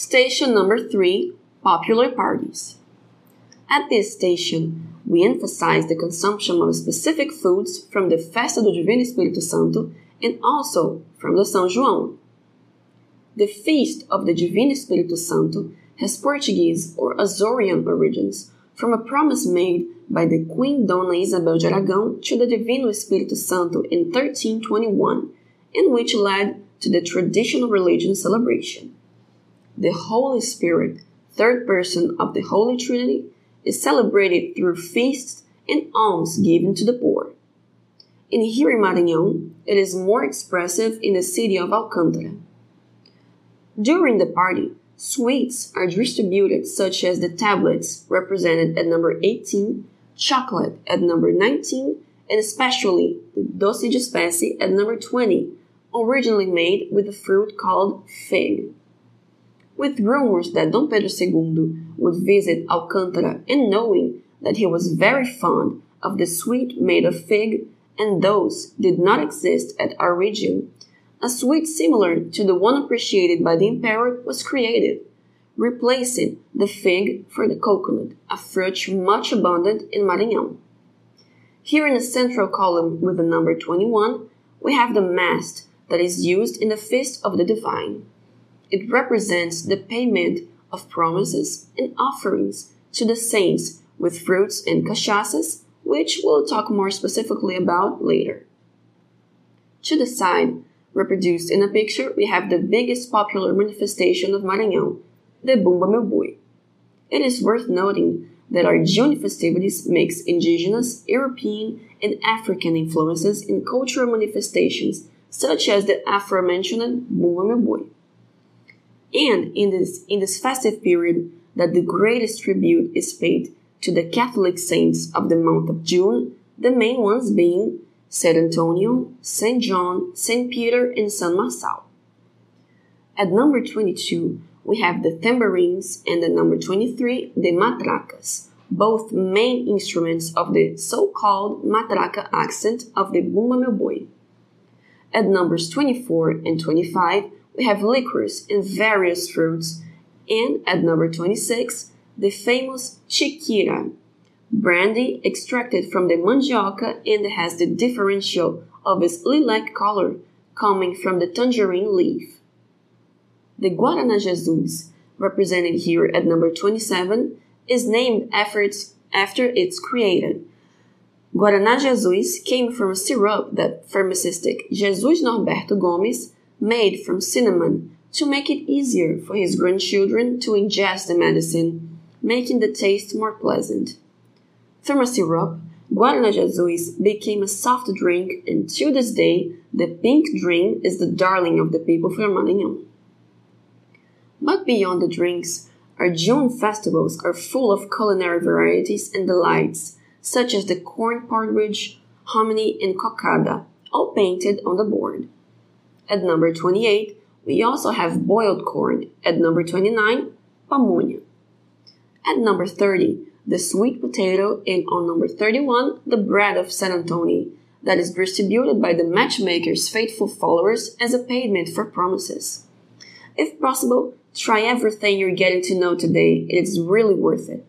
Station number 3 Popular Parties. At this station, we emphasize the consumption of specific foods from the Festa do Divino Espírito Santo and also from the São João. The Feast of the Divino Espírito Santo has Portuguese or Azorean origins from a promise made by the Queen Dona Isabel de Aragão to the Divino Espírito Santo in 1321, and which led to the traditional religion celebration. The Holy Spirit, third person of the Holy Trinity, is celebrated through feasts and alms given to the poor. In here in it is more expressive in the city of Alcântara. During the party, sweets are distributed such as the tablets represented at number 18, chocolate at number 19, and especially the doce de espécie at number 20, originally made with a fruit called fig. With rumors that Dom Pedro II would visit Alcântara and knowing that he was very fond of the sweet made of fig, and those did not exist at our region, a sweet similar to the one appreciated by the emperor was created, replacing the fig for the coconut, a fruit much abundant in Maranhão. Here in the central column with the number 21, we have the mast that is used in the Feast of the Divine. It represents the payment of promises and offerings to the saints with fruits and cachaças, which we'll talk more specifically about later. To the side, reproduced in a picture, we have the biggest popular manifestation of Maranhão, the Bumba Meu Boi. It is worth noting that our June festivities mix indigenous, European, and African influences in cultural manifestations such as the aforementioned Bumba Meu Boi. And in this, in this festive period, that the greatest tribute is paid to the Catholic saints of the month of June, the main ones being Saint Antonio, Saint John, Saint Peter, and San Marçal. At number 22, we have the tambourines, and at number 23, the matracas, both main instruments of the so-called matraca accent of the Bumba Meu Boi. At numbers 24 and 25, we have liquors and various fruits, and at number 26, the famous tiquira, brandy extracted from the mandioca and has the differential of its lilac color coming from the tangerine leaf. The Guaraná Jesus, represented here at number 27, is named after its, after its creator. Guaraná Jesus came from a syrup that pharmacist Jesus Norberto Gomes made from cinnamon to make it easier for his grandchildren to ingest the medicine, making the taste more pleasant. A syrup, Guaraná Jesus became a soft drink, and to this day, the pink drink is the darling of the people from Maranhão. But beyond the drinks, our June festivals are full of culinary varieties and delights, such as the corn porridge, hominy, and cocada, all painted on the board. At number 28, we also have boiled corn. At number 29, pamonha. At number 30, the sweet potato, and on number 31, the bread of San Antonio, that is distributed by the matchmaker's faithful followers as a payment for promises. If possible, try everything you're getting to know today. It is really worth it.